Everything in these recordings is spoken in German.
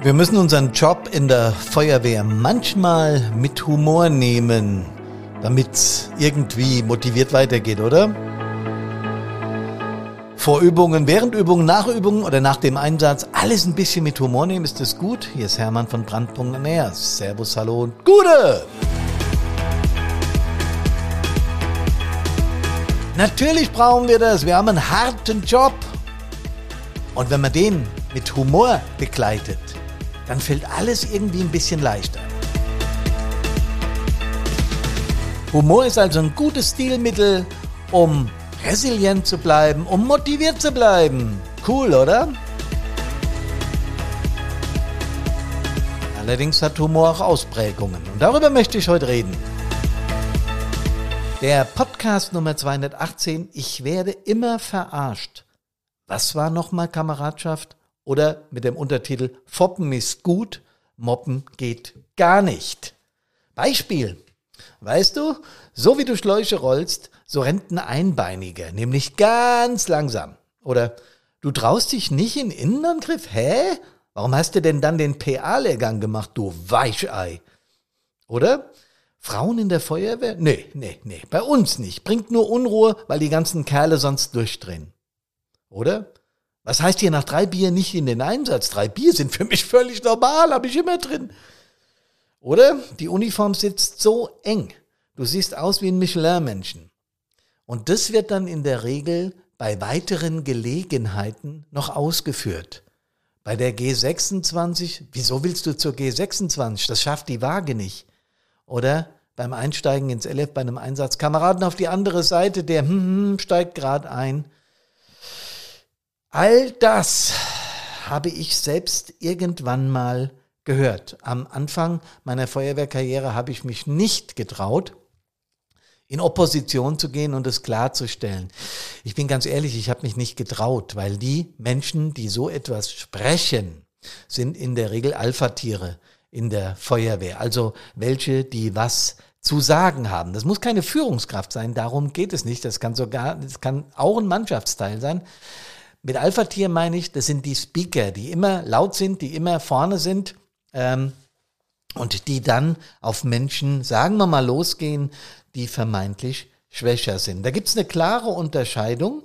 Wir müssen unseren Job in der Feuerwehr manchmal mit Humor nehmen, damit es irgendwie motiviert weitergeht, oder? Vor Übungen, während Übungen, nach Übungen oder nach dem Einsatz alles ein bisschen mit Humor nehmen, ist das gut? Hier ist Hermann von Näher. Servus, hallo und Gute! Natürlich brauchen wir das. Wir haben einen harten Job. Und wenn man den mit Humor begleitet, dann fällt alles irgendwie ein bisschen leichter. Humor ist also ein gutes Stilmittel, um resilient zu bleiben, um motiviert zu bleiben. Cool, oder? Allerdings hat Humor auch Ausprägungen und darüber möchte ich heute reden. Der Podcast Nummer 218, ich werde immer verarscht. Was war nochmal Kameradschaft? Oder mit dem Untertitel Foppen ist gut, Moppen geht gar nicht. Beispiel. Weißt du, so wie du Schläuche rollst, so rennt ein Einbeiniger, nämlich ganz langsam. Oder du traust dich nicht in Innenangriff? Hä? Warum hast du denn dann den PA-Lehrgang gemacht, du Weichei? Oder? Frauen in der Feuerwehr? Nee, nee, nee, bei uns nicht. Bringt nur Unruhe, weil die ganzen Kerle sonst durchdrehen. Oder? Was heißt hier nach drei Bier nicht in den Einsatz? Drei Bier sind für mich völlig normal, habe ich immer drin. Oder? Die Uniform sitzt so eng. Du siehst aus wie ein Michelin-Menschen. Und das wird dann in der Regel bei weiteren Gelegenheiten noch ausgeführt. Bei der G26, wieso willst du zur G26? Das schafft die Waage nicht. Oder beim Einsteigen ins LF bei einem Einsatz, Kameraden auf die andere Seite, der hm, hm, steigt gerade ein. All das habe ich selbst irgendwann mal gehört. Am Anfang meiner Feuerwehrkarriere habe ich mich nicht getraut, in Opposition zu gehen und es klarzustellen. Ich bin ganz ehrlich, ich habe mich nicht getraut, weil die Menschen, die so etwas sprechen, sind in der Regel Alpha-Tiere in der Feuerwehr. Also welche, die was zu sagen haben. Das muss keine Führungskraft sein, darum geht es nicht. Das kann sogar, das kann auch ein Mannschaftsteil sein. Mit Alpha-Tier meine ich, das sind die Speaker, die immer laut sind, die immer vorne sind ähm, und die dann auf Menschen, sagen wir mal, losgehen, die vermeintlich schwächer sind. Da gibt es eine klare Unterscheidung.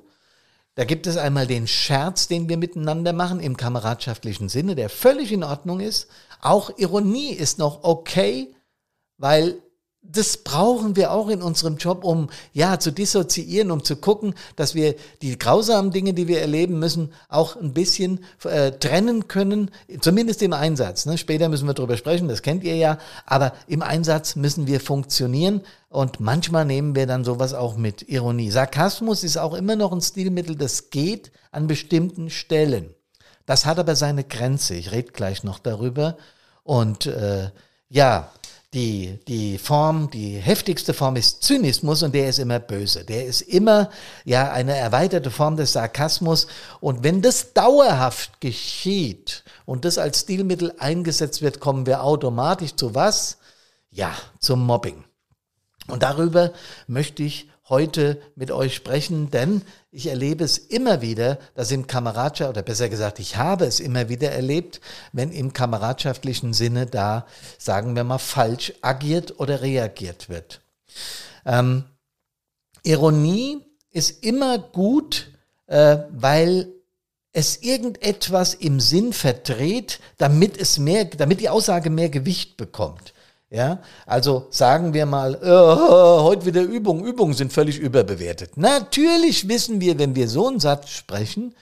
Da gibt es einmal den Scherz, den wir miteinander machen im kameradschaftlichen Sinne, der völlig in Ordnung ist. Auch Ironie ist noch okay, weil das brauchen wir auch in unserem Job, um ja zu dissoziieren, um zu gucken, dass wir die grausamen Dinge, die wir erleben müssen, auch ein bisschen äh, trennen können, zumindest im Einsatz. Ne? Später müssen wir darüber sprechen, das kennt ihr ja, aber im Einsatz müssen wir funktionieren und manchmal nehmen wir dann sowas auch mit Ironie. Sarkasmus ist auch immer noch ein Stilmittel, das geht an bestimmten Stellen. Das hat aber seine Grenze. Ich rede gleich noch darüber. Und äh, ja, die, die Form, die heftigste Form ist Zynismus und der ist immer böse. Der ist immer, ja, eine erweiterte Form des Sarkasmus. Und wenn das dauerhaft geschieht und das als Stilmittel eingesetzt wird, kommen wir automatisch zu was? Ja, zum Mobbing. Und darüber möchte ich heute mit euch sprechen, denn ich erlebe es immer wieder, dass im Kameradschaft, oder besser gesagt, ich habe es immer wieder erlebt, wenn im kameradschaftlichen Sinne da, sagen wir mal, falsch agiert oder reagiert wird. Ähm, Ironie ist immer gut, äh, weil es irgendetwas im Sinn verdreht, damit es mehr, damit die Aussage mehr Gewicht bekommt. Ja, also sagen wir mal, oh, heute wieder Übungen. Übungen sind völlig überbewertet. Natürlich wissen wir, wenn wir so einen Satz sprechen,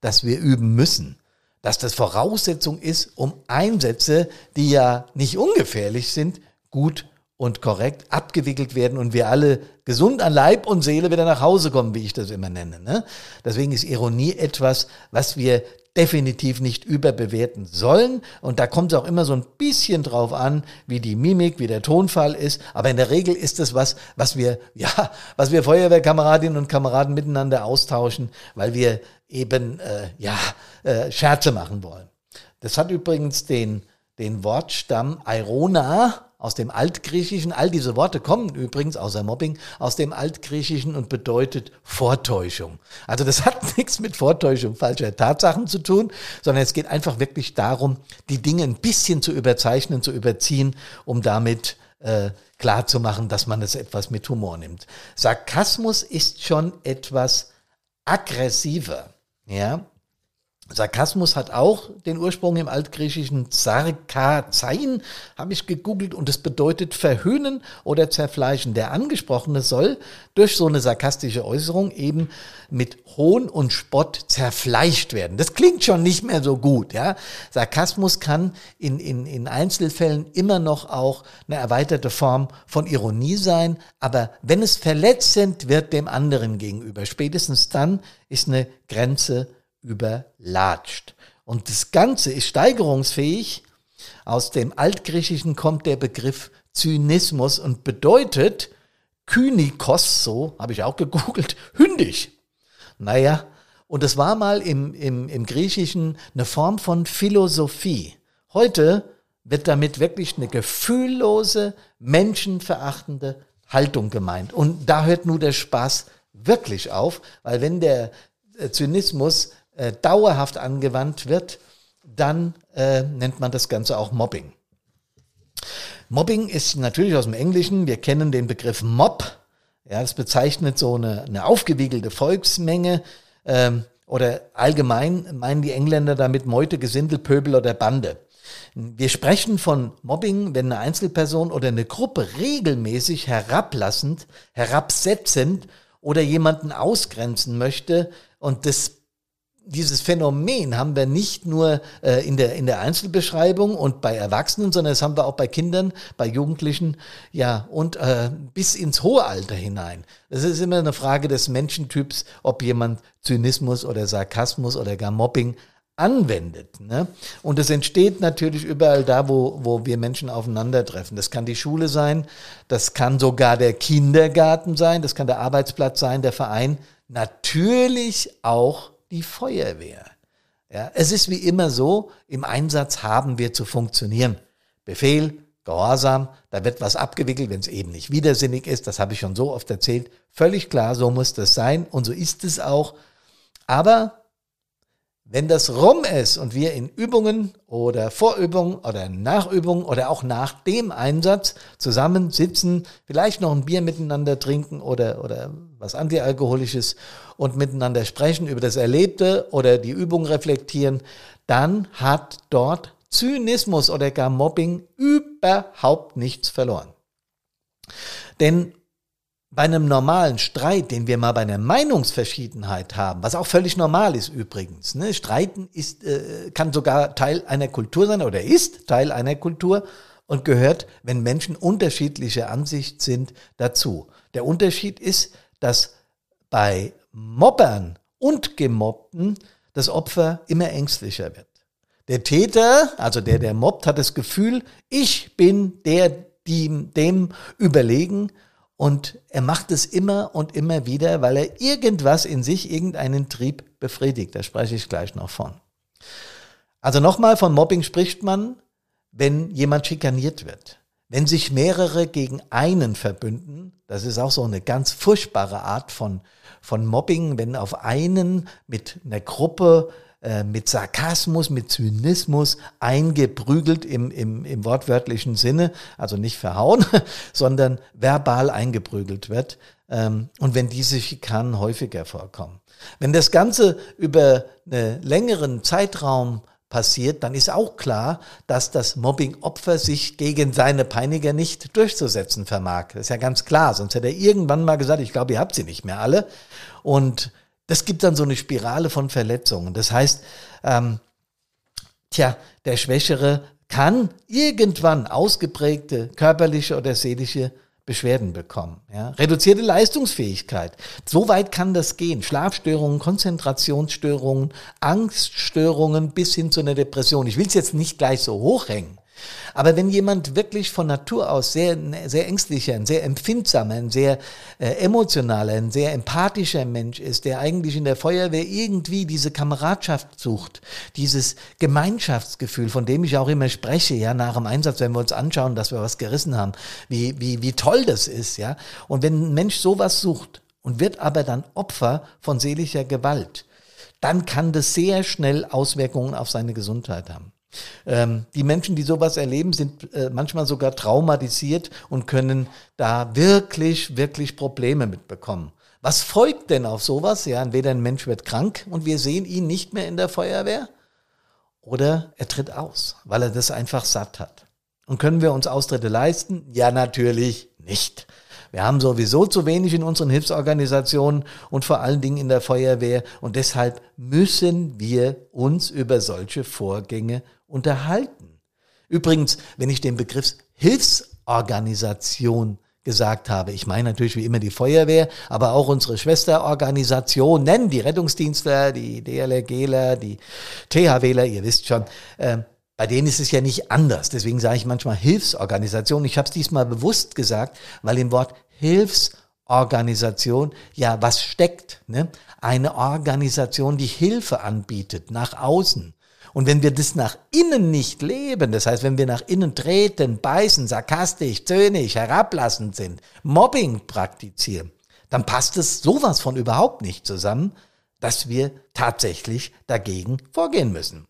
dass wir üben müssen. Dass das Voraussetzung ist, um Einsätze, die ja nicht ungefährlich sind, gut und korrekt abgewickelt werden und wir alle gesund an Leib und Seele wieder nach Hause kommen, wie ich das immer nenne. Ne? Deswegen ist Ironie etwas, was wir definitiv nicht überbewerten sollen. Und da kommt es auch immer so ein bisschen drauf an, wie die Mimik, wie der Tonfall ist. Aber in der Regel ist es was, was wir, ja, was wir Feuerwehrkameradinnen und Kameraden miteinander austauschen, weil wir eben, äh, ja, äh, Scherze machen wollen. Das hat übrigens den, den Wortstamm Irona, aus dem Altgriechischen. All diese Worte kommen übrigens, außer Mobbing, aus dem Altgriechischen und bedeutet Vortäuschung. Also das hat nichts mit Vortäuschung falscher Tatsachen zu tun, sondern es geht einfach wirklich darum, die Dinge ein bisschen zu überzeichnen, zu überziehen, um damit äh, klar zu machen, dass man es etwas mit Humor nimmt. Sarkasmus ist schon etwas aggressiver. Ja, Sarkasmus hat auch den Ursprung im altgriechischen Sarkazein, habe ich gegoogelt, und es bedeutet verhöhnen oder zerfleischen. Der Angesprochene soll durch so eine sarkastische Äußerung eben mit Hohn und Spott zerfleischt werden. Das klingt schon nicht mehr so gut. Ja? Sarkasmus kann in, in, in Einzelfällen immer noch auch eine erweiterte Form von Ironie sein, aber wenn es verletzend wird dem anderen gegenüber, spätestens dann ist eine Grenze überlatscht. Und das Ganze ist steigerungsfähig. Aus dem Altgriechischen kommt der Begriff Zynismus und bedeutet Kynikos, so habe ich auch gegoogelt, hündig. Naja, und es war mal im, im, im Griechischen eine Form von Philosophie. Heute wird damit wirklich eine gefühllose, menschenverachtende Haltung gemeint. Und da hört nur der Spaß wirklich auf, weil wenn der Zynismus äh, dauerhaft angewandt wird, dann äh, nennt man das Ganze auch Mobbing. Mobbing ist natürlich aus dem Englischen, wir kennen den Begriff Mob, ja, das bezeichnet so eine, eine aufgewiegelte Volksmenge ähm, oder allgemein meinen die Engländer damit Meute, Gesindel, Pöbel oder Bande. Wir sprechen von Mobbing, wenn eine Einzelperson oder eine Gruppe regelmäßig herablassend, herabsetzend oder jemanden ausgrenzen möchte und das dieses Phänomen haben wir nicht nur äh, in, der, in der Einzelbeschreibung und bei Erwachsenen, sondern das haben wir auch bei Kindern, bei Jugendlichen, ja, und äh, bis ins hohe Alter hinein. Es ist immer eine Frage des Menschentyps, ob jemand Zynismus oder Sarkasmus oder gar Mobbing anwendet. Ne? Und es entsteht natürlich überall da, wo, wo wir Menschen aufeinandertreffen. Das kann die Schule sein, das kann sogar der Kindergarten sein, das kann der Arbeitsplatz sein, der Verein, natürlich auch die Feuerwehr. Ja, es ist wie immer so, im Einsatz haben wir zu funktionieren. Befehl, Gehorsam, da wird was abgewickelt, wenn es eben nicht widersinnig ist, das habe ich schon so oft erzählt. Völlig klar, so muss das sein und so ist es auch. Aber wenn das rum ist und wir in Übungen oder Vorübungen oder Nachübungen oder auch nach dem Einsatz zusammen sitzen, vielleicht noch ein Bier miteinander trinken oder, oder was Antialkoholisches und miteinander sprechen über das Erlebte oder die Übung reflektieren, dann hat dort Zynismus oder gar Mobbing überhaupt nichts verloren. Denn bei einem normalen Streit, den wir mal bei einer Meinungsverschiedenheit haben, was auch völlig normal ist übrigens, ne? Streiten ist, äh, kann sogar Teil einer Kultur sein oder ist Teil einer Kultur und gehört, wenn Menschen unterschiedlicher Ansicht sind, dazu. Der Unterschied ist, dass bei Mobbern und Gemobbten das Opfer immer ängstlicher wird. Der Täter, also der, der mobbt, hat das Gefühl, ich bin der, die, dem überlegen und er macht es immer und immer wieder, weil er irgendwas in sich, irgendeinen Trieb befriedigt. Da spreche ich gleich noch von. Also nochmal, von Mobbing spricht man, wenn jemand schikaniert wird. Wenn sich mehrere gegen einen verbünden, das ist auch so eine ganz furchtbare Art von, von Mobbing, wenn auf einen mit einer Gruppe äh, mit Sarkasmus, mit Zynismus eingeprügelt im, im, im wortwörtlichen Sinne, also nicht verhauen, sondern verbal eingeprügelt wird. Ähm, und wenn diese Schikanen häufiger vorkommen. Wenn das Ganze über einen längeren Zeitraum passiert, dann ist auch klar, dass das Mobbing-Opfer sich gegen seine Peiniger nicht durchzusetzen vermag. Das ist ja ganz klar, sonst hätte er irgendwann mal gesagt, ich glaube, ihr habt sie nicht mehr alle. Und das gibt dann so eine Spirale von Verletzungen. Das heißt, ähm, tja, der Schwächere kann irgendwann ausgeprägte körperliche oder seelische Beschwerden bekommen. Ja? Reduzierte Leistungsfähigkeit. So weit kann das gehen. Schlafstörungen, Konzentrationsstörungen, Angststörungen bis hin zu einer Depression. Ich will es jetzt nicht gleich so hochhängen. Aber wenn jemand wirklich von Natur aus sehr, sehr ängstlicher, ein sehr empfindsamer, ein sehr äh, emotionaler, ein sehr empathischer Mensch ist, der eigentlich in der Feuerwehr irgendwie diese Kameradschaft sucht, dieses Gemeinschaftsgefühl, von dem ich auch immer spreche, ja, nach dem Einsatz, wenn wir uns anschauen, dass wir was gerissen haben, wie, wie, wie toll das ist, ja. Und wenn ein Mensch sowas sucht und wird aber dann Opfer von seelischer Gewalt, dann kann das sehr schnell Auswirkungen auf seine Gesundheit haben. Ähm, die Menschen, die sowas erleben, sind äh, manchmal sogar traumatisiert und können da wirklich, wirklich Probleme mitbekommen. Was folgt denn auf sowas? Ja, entweder ein Mensch wird krank und wir sehen ihn nicht mehr in der Feuerwehr oder er tritt aus, weil er das einfach satt hat. Und können wir uns Austritte leisten? Ja, natürlich nicht. Wir haben sowieso zu wenig in unseren Hilfsorganisationen und vor allen Dingen in der Feuerwehr und deshalb müssen wir uns über solche Vorgänge unterhalten. Übrigens, wenn ich den Begriff Hilfsorganisation gesagt habe. Ich meine natürlich wie immer die Feuerwehr, aber auch unsere Schwesterorganisationen, die Rettungsdienstler, die DLRGler, die THWler, ihr wisst schon, äh, bei denen ist es ja nicht anders. Deswegen sage ich manchmal Hilfsorganisation. Ich habe es diesmal bewusst gesagt, weil im Wort Hilfsorganisation ja was steckt. Ne? Eine Organisation, die Hilfe anbietet nach außen. Und wenn wir das nach innen nicht leben, das heißt, wenn wir nach innen treten, beißen, sarkastisch, zöhnig, herablassend sind, Mobbing praktizieren, dann passt es sowas von überhaupt nicht zusammen, dass wir tatsächlich dagegen vorgehen müssen.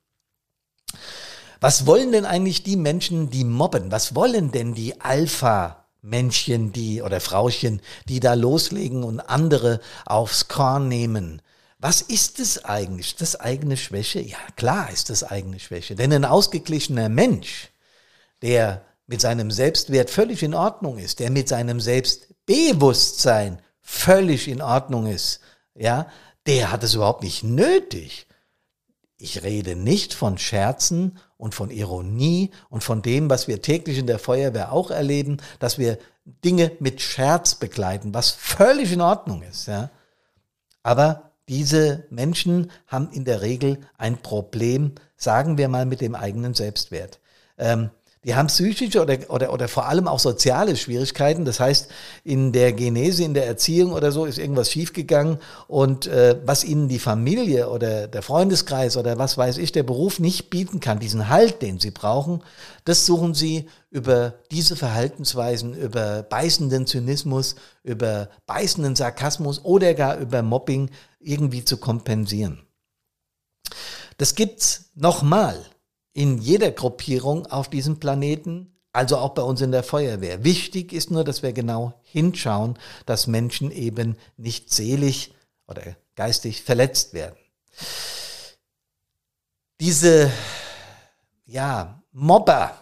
Was wollen denn eigentlich die Menschen, die mobben? Was wollen denn die Alpha-Männchen, die oder Frauchen, die da loslegen und andere aufs Korn nehmen? Was ist es eigentlich? Das eigene Schwäche? Ja, klar ist das eigene Schwäche. Denn ein ausgeglichener Mensch, der mit seinem Selbstwert völlig in Ordnung ist, der mit seinem Selbstbewusstsein völlig in Ordnung ist, ja, der hat es überhaupt nicht nötig. Ich rede nicht von Scherzen und von Ironie und von dem, was wir täglich in der Feuerwehr auch erleben, dass wir Dinge mit Scherz begleiten, was völlig in Ordnung ist, ja. Aber diese Menschen haben in der Regel ein Problem, sagen wir mal, mit dem eigenen Selbstwert. Ähm, die haben psychische oder, oder, oder vor allem auch soziale Schwierigkeiten. Das heißt, in der Genese, in der Erziehung oder so ist irgendwas schiefgegangen und äh, was ihnen die Familie oder der Freundeskreis oder was weiß ich, der Beruf nicht bieten kann, diesen Halt, den sie brauchen, das suchen sie über diese Verhaltensweisen, über beißenden Zynismus, über beißenden Sarkasmus oder gar über Mobbing irgendwie zu kompensieren. Das gibt's nochmal in jeder Gruppierung auf diesem Planeten, also auch bei uns in der Feuerwehr. Wichtig ist nur, dass wir genau hinschauen, dass Menschen eben nicht selig oder geistig verletzt werden. Diese, ja, Mobber,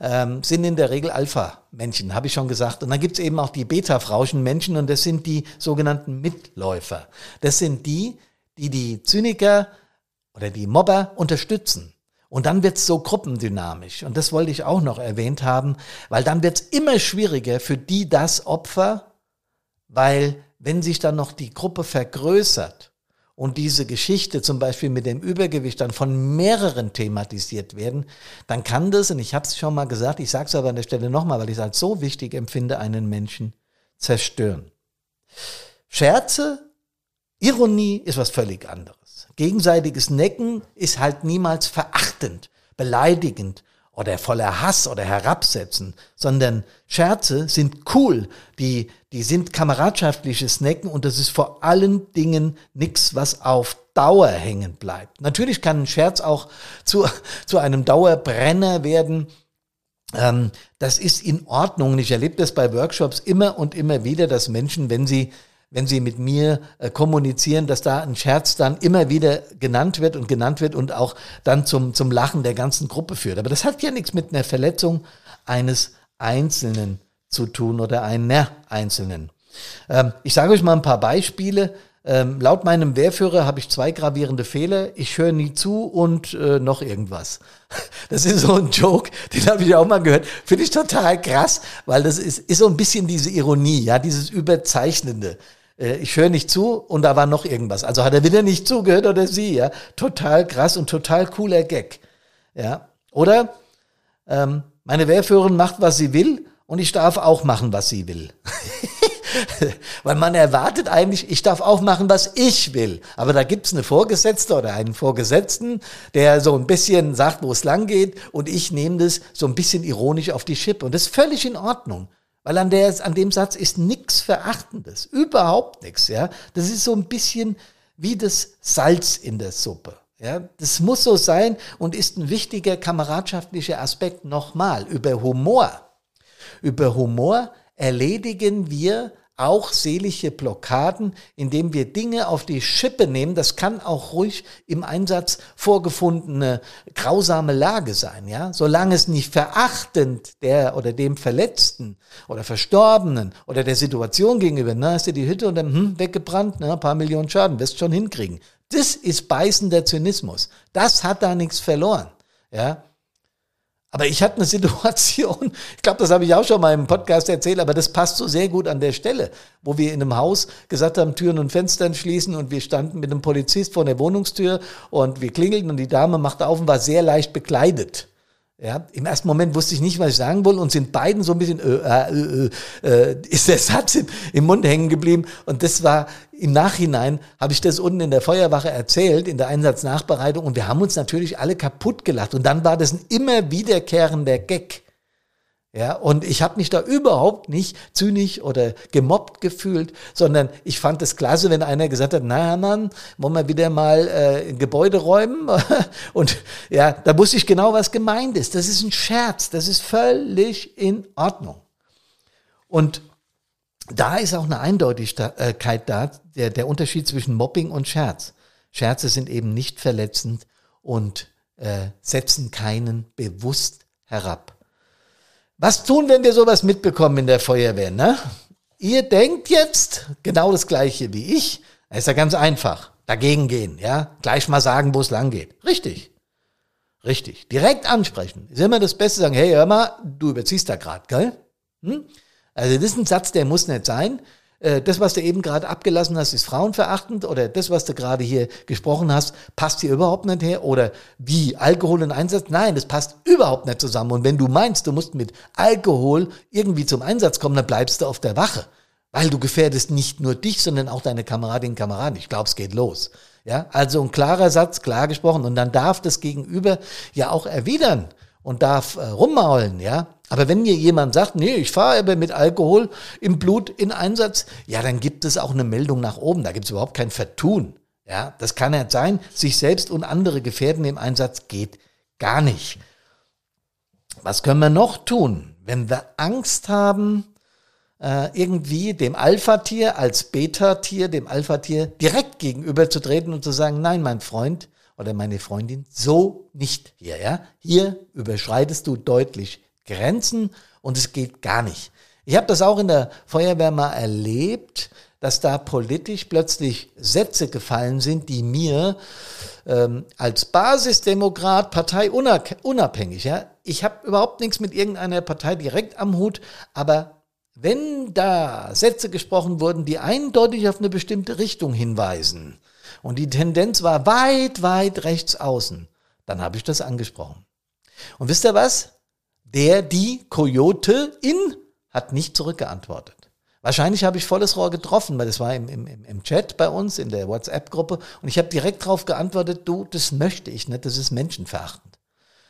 ähm, sind in der Regel Alpha-Menschen, habe ich schon gesagt. Und dann gibt es eben auch die Beta-Frauschen-Menschen und das sind die sogenannten Mitläufer. Das sind die, die die Zyniker oder die Mobber unterstützen. Und dann wird es so gruppendynamisch. Und das wollte ich auch noch erwähnt haben, weil dann wird es immer schwieriger für die das Opfer, weil wenn sich dann noch die Gruppe vergrößert, und diese Geschichte zum Beispiel mit dem Übergewicht dann von mehreren thematisiert werden, dann kann das, und ich habe es schon mal gesagt, ich sage es aber an der Stelle nochmal, weil ich es als so wichtig empfinde, einen Menschen zerstören. Scherze, Ironie ist was völlig anderes. Gegenseitiges Necken ist halt niemals verachtend, beleidigend oder voller Hass oder herabsetzen, sondern Scherze sind cool, die, die sind kameradschaftliches Necken und das ist vor allen Dingen nichts, was auf Dauer hängen bleibt. Natürlich kann ein Scherz auch zu, zu einem Dauerbrenner werden. Ähm, das ist in Ordnung. Ich erlebe das bei Workshops immer und immer wieder, dass Menschen, wenn sie wenn sie mit mir äh, kommunizieren, dass da ein Scherz dann immer wieder genannt wird und genannt wird und auch dann zum, zum Lachen der ganzen Gruppe führt. Aber das hat ja nichts mit einer Verletzung eines Einzelnen zu tun oder einer Einzelnen. Ähm, ich sage euch mal ein paar Beispiele. Ähm, laut meinem Wehrführer habe ich zwei gravierende Fehler. Ich höre nie zu und äh, noch irgendwas. Das ist so ein Joke, den habe ich auch mal gehört. Finde ich total krass, weil das ist, ist so ein bisschen diese Ironie, ja, dieses Überzeichnende. Äh, ich höre nicht zu und da war noch irgendwas. Also hat er wieder nicht zugehört oder sie, ja. Total krass und total cooler Gag. Ja. Oder ähm, meine Wehrführerin macht, was sie will und ich darf auch machen, was sie will. Weil man erwartet eigentlich, ich darf auch machen, was ich will. Aber da gibt's eine Vorgesetzte oder einen Vorgesetzten, der so ein bisschen sagt, wo es lang geht und ich nehme das so ein bisschen ironisch auf die Schippe. Und das ist völlig in Ordnung. Weil an, der, an dem Satz ist nichts Verachtendes. Überhaupt nichts, ja. Das ist so ein bisschen wie das Salz in der Suppe. Ja, das muss so sein und ist ein wichtiger kameradschaftlicher Aspekt. Nochmal, über Humor. Über Humor erledigen wir auch seelische Blockaden, indem wir Dinge auf die Schippe nehmen. Das kann auch ruhig im Einsatz vorgefundene grausame Lage sein, ja. Solange es nicht verachtend der oder dem Verletzten oder Verstorbenen oder der Situation gegenüber, na, hast du die Hütte und dann hm, weggebrannt, na, ein paar Millionen Schaden, wirst schon hinkriegen. Das ist beißender Zynismus. Das hat da nichts verloren, ja. Aber ich hatte eine Situation, ich glaube, das habe ich auch schon mal im Podcast erzählt, aber das passt so sehr gut an der Stelle, wo wir in einem Haus gesagt haben, Türen und Fenstern schließen und wir standen mit einem Polizist vor der Wohnungstür und wir klingelten und die Dame machte auf und war sehr leicht bekleidet. Ja, im ersten Moment wusste ich nicht, was ich sagen wollte und sind beiden so ein bisschen, äh, äh, äh, äh, ist der Satz im, im Mund hängen geblieben. Und das war im Nachhinein, habe ich das unten in der Feuerwache erzählt, in der Einsatznachbereitung und wir haben uns natürlich alle kaputt gelacht. Und dann war das ein immer wiederkehrender Gag. Ja, und ich habe mich da überhaupt nicht zynisch oder gemobbt gefühlt, sondern ich fand es klasse, wenn einer gesagt hat, na Mann, wollen wir wieder mal äh, ein Gebäude räumen? und ja, da wusste ich genau, was gemeint ist. Das ist ein Scherz, das ist völlig in Ordnung. Und da ist auch eine Eindeutigkeit da, der, der Unterschied zwischen Mobbing und Scherz. Scherze sind eben nicht verletzend und äh, setzen keinen bewusst herab. Was tun, wenn wir sowas mitbekommen in der Feuerwehr? Ne? Ihr denkt jetzt genau das Gleiche wie ich. Das ist ja ganz einfach. Dagegen gehen, ja. Gleich mal sagen, wo es lang geht. Richtig. Richtig. Direkt ansprechen. Ist immer das Beste sagen, hey, hör mal, du überziehst da gerade, gell? Hm? Also das ist ein Satz, der muss nicht sein. Äh, das, was du eben gerade abgelassen hast, ist frauenverachtend oder das, was du gerade hier gesprochen hast, passt hier überhaupt nicht her oder wie Alkohol in Einsatz? Nein, das passt überhaupt nicht zusammen. Und wenn du meinst, du musst mit Alkohol irgendwie zum Einsatz kommen, dann bleibst du auf der Wache. Weil du gefährdest nicht nur dich, sondern auch deine Kameradinnen und Kameraden. Ich glaube, es geht los. Ja, also ein klarer Satz, klar gesprochen. Und dann darf das Gegenüber ja auch erwidern und darf äh, rummaulen, ja. Aber wenn mir jemand sagt, nee, ich fahre aber mit Alkohol im Blut in Einsatz, ja, dann gibt es auch eine Meldung nach oben. Da gibt es überhaupt kein Vertun. Ja, das kann nicht sein. Sich selbst und andere gefährden im Einsatz geht gar nicht. Was können wir noch tun, wenn wir Angst haben, äh, irgendwie dem Alpha-Tier als Beta-Tier, dem Alpha-Tier direkt gegenüberzutreten und zu sagen, nein, mein Freund oder meine Freundin, so nicht hier, ja? Hier überschreitest du deutlich Grenzen und es geht gar nicht. Ich habe das auch in der Feuerwehr mal erlebt, dass da politisch plötzlich Sätze gefallen sind, die mir ähm, als Basisdemokrat, parteiunabhängig, ja, ich habe überhaupt nichts mit irgendeiner Partei direkt am Hut, aber wenn da Sätze gesprochen wurden, die eindeutig auf eine bestimmte Richtung hinweisen und die Tendenz war weit, weit rechts außen, dann habe ich das angesprochen. Und wisst ihr was? Der, die Coyote in hat nicht zurückgeantwortet. Wahrscheinlich habe ich volles Rohr getroffen, weil das war im, im, im Chat bei uns, in der WhatsApp-Gruppe. Und ich habe direkt darauf geantwortet, du, das möchte ich nicht, das ist menschenverachtend.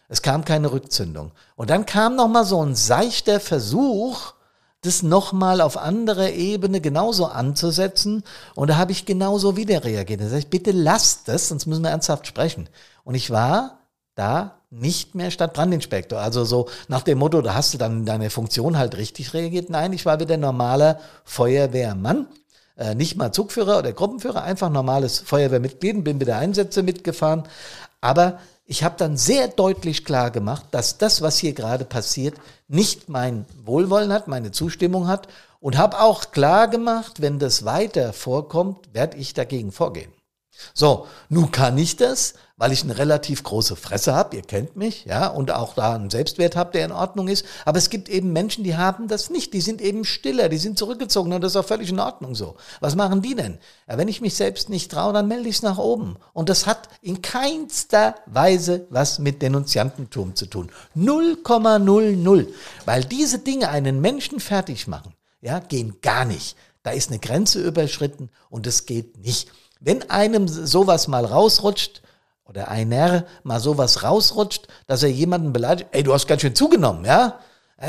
Es kam keine Rückzündung. Und dann kam nochmal so ein seichter Versuch, das nochmal auf anderer Ebene genauso anzusetzen. Und da habe ich genauso wieder reagiert. Da sage ich, bitte lasst das, sonst müssen wir ernsthaft sprechen. Und ich war da nicht mehr Stadtbrandinspektor. Also so nach dem Motto, da hast du dann deine Funktion halt richtig reagiert. Nein, ich war wieder normaler Feuerwehrmann. Äh, nicht mal Zugführer oder Gruppenführer, einfach normales Feuerwehrmitglied, bin mit der Einsätze mitgefahren. Aber ich habe dann sehr deutlich klar gemacht, dass das, was hier gerade passiert, nicht mein Wohlwollen hat, meine Zustimmung hat und habe auch klar gemacht, wenn das weiter vorkommt, werde ich dagegen vorgehen. So, nun kann ich das, weil ich eine relativ große Fresse habe, ihr kennt mich, ja, und auch da einen Selbstwert habe, der in Ordnung ist. Aber es gibt eben Menschen, die haben das nicht, die sind eben stiller, die sind zurückgezogen und das ist auch völlig in Ordnung so. Was machen die denn? Ja, wenn ich mich selbst nicht traue, dann melde ich es nach oben. Und das hat in keinster Weise was mit Denunziantentum zu tun. 0,00. Weil diese Dinge einen Menschen fertig machen, ja, gehen gar nicht. Da ist eine Grenze überschritten und es geht nicht. Wenn einem sowas mal rausrutscht, oder einer mal sowas rausrutscht, dass er jemanden beleidigt, ey, du hast ganz schön zugenommen, ja?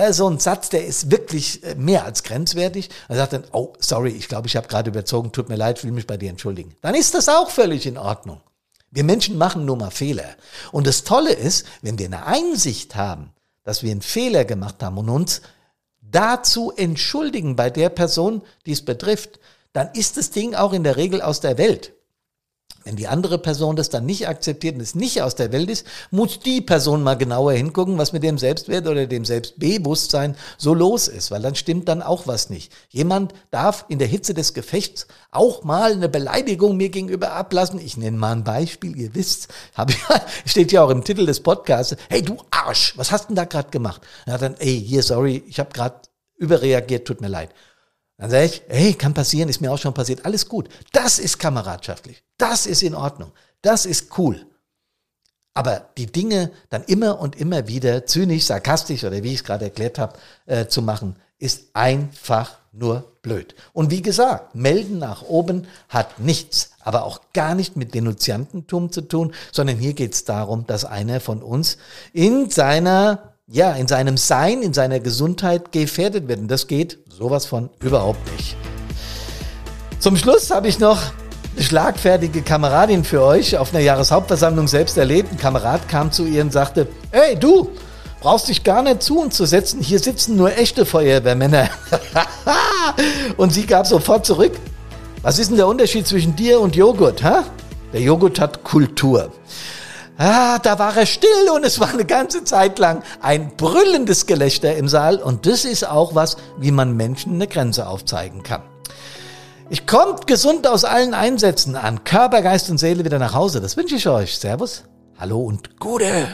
So ein Satz, der ist wirklich äh, mehr als grenzwertig. Er sagt dann, oh, sorry, ich glaube, ich habe gerade überzogen, tut mir leid, will mich bei dir entschuldigen. Dann ist das auch völlig in Ordnung. Wir Menschen machen nur mal Fehler. Und das Tolle ist, wenn wir eine Einsicht haben, dass wir einen Fehler gemacht haben und uns dazu entschuldigen bei der Person, die es betrifft, dann ist das Ding auch in der Regel aus der Welt. Wenn die andere Person das dann nicht akzeptiert und es nicht aus der Welt ist, muss die Person mal genauer hingucken, was mit dem Selbstwert oder dem Selbstbewusstsein so los ist, weil dann stimmt dann auch was nicht. Jemand darf in der Hitze des Gefechts auch mal eine Beleidigung mir gegenüber ablassen. Ich nenne mal ein Beispiel, ihr wisst, hab ich, steht ja auch im Titel des Podcasts. Hey du Arsch, was hast denn da gerade gemacht? Hat dann, ey, hier, sorry, ich habe gerade überreagiert, tut mir leid. Dann sage ich, hey, kann passieren, ist mir auch schon passiert, alles gut. Das ist kameradschaftlich. Das ist in Ordnung. Das ist cool. Aber die Dinge dann immer und immer wieder zynisch, sarkastisch oder wie ich es gerade erklärt habe, äh, zu machen, ist einfach nur blöd. Und wie gesagt, melden nach oben hat nichts, aber auch gar nicht mit Denunziantentum zu tun, sondern hier geht es darum, dass einer von uns in seiner ja, in seinem Sein, in seiner Gesundheit gefährdet wird. Und das geht sowas von überhaupt nicht. Zum Schluss habe ich noch eine schlagfertige Kameradin für euch auf einer Jahreshauptversammlung selbst erlebt. Ein Kamerad kam zu ihr und sagte, hey du, brauchst dich gar nicht zu uns zu setzen, hier sitzen nur echte Feuerwehrmänner. und sie gab sofort zurück, was ist denn der Unterschied zwischen dir und Joghurt? Ha? Der Joghurt hat Kultur. Ah, da war er still und es war eine ganze Zeit lang ein brüllendes Gelächter im Saal und das ist auch was, wie man Menschen eine Grenze aufzeigen kann. Ich kommt gesund aus allen Einsätzen an Körper, Geist und Seele wieder nach Hause. Das wünsche ich euch. Servus, hallo und Gute.